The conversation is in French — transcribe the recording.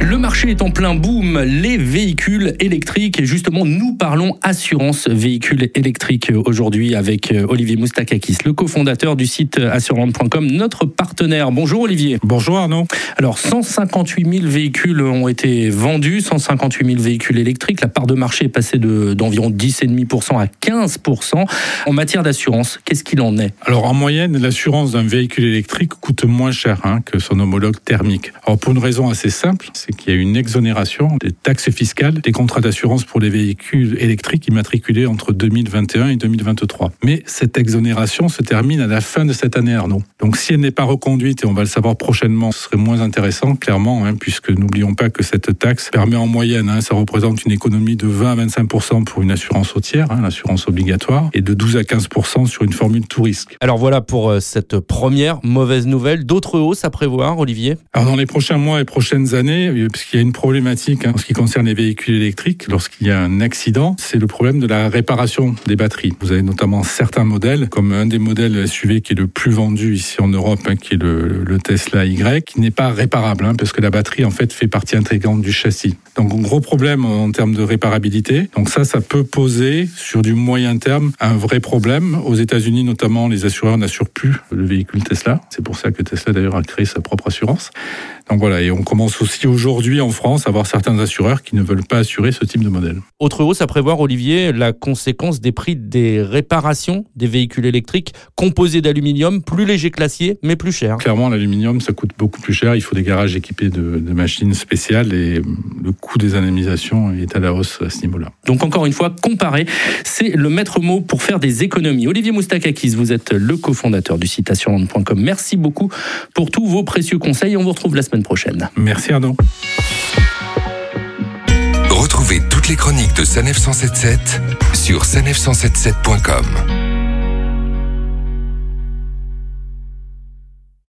Le marché est en plein boom, les véhicules électriques. Et justement, nous parlons assurance véhicules électriques aujourd'hui avec euh, Olivier Moustakakis, le cofondateur du site assurance.com, notre partenaire. Bonjour Olivier. Bonjour Arnaud. Alors, 158 000 véhicules ont été vendus, 158 000 véhicules électriques. La part de marché est passée d'environ 10,5% à 15%. En matière d'assurance, qu'est-ce qu'il en est? Alors, en moyenne, l'assurance d'un véhicule électrique coûte moins cher hein, que son homologue thermique. Alors, pour une raison assez simple, c'est qu'il y a une exonération des taxes fiscales des contrats d'assurance pour les véhicules électriques immatriculés entre 2021 et 2023. Mais cette exonération se termine à la fin de cette année, Arnaud. Donc si elle n'est pas reconduite, et on va le savoir prochainement, ce serait moins intéressant, clairement, hein, puisque n'oublions pas que cette taxe permet en moyenne, hein, ça représente une économie de 20 à 25% pour une assurance routière, hein, l'assurance obligatoire, et de 12 à 15% sur une formule tout risque. Alors voilà pour euh, cette première mauvaise nouvelle. D'autres hausses à prévoir, Olivier? Alors dans les prochains mois et prochaines années, puisqu'il y a une problématique hein, en ce qui concerne les véhicules électriques, lorsqu'il y a un accident, c'est le problème de la réparation des batteries. Vous avez notamment certains modèles, comme un des modèles SUV qui est le plus vendu ici en Europe, hein, qui est le, Tesla Y, qui n'est pas réparable, hein, parce que la batterie en fait fait partie intégrante du châssis. Donc gros problème en termes de réparabilité. Donc ça, ça peut poser sur du moyen terme un vrai problème. Aux États-Unis notamment, les assureurs n'assurent plus le véhicule Tesla. C'est pour ça que Tesla d'ailleurs a créé sa propre assurance. Donc voilà, et on commence aussi aujourd'hui en France à avoir certains assureurs qui ne veulent pas assurer ce type de modèle. Autre hausse à prévoir, Olivier, la conséquence des prix des réparations des véhicules électriques composés d'aluminium, plus léger que l'acier, mais plus cher. Clairement, l'aluminium, ça coûte beaucoup plus cher. Il faut des garages équipés de, de machines spéciales et le coût des indemnisations est à la hausse à ce niveau-là. Donc encore une fois, comparer, c'est le maître mot pour faire des économies. Olivier Moustakakis, vous êtes le cofondateur du site assurance.com. Merci beaucoup pour tous vos précieux conseils. On vous retrouve la semaine prochaine. Merci Arnaud. Retrouvez toutes les chroniques de Sanef 177 sur sanef177.com.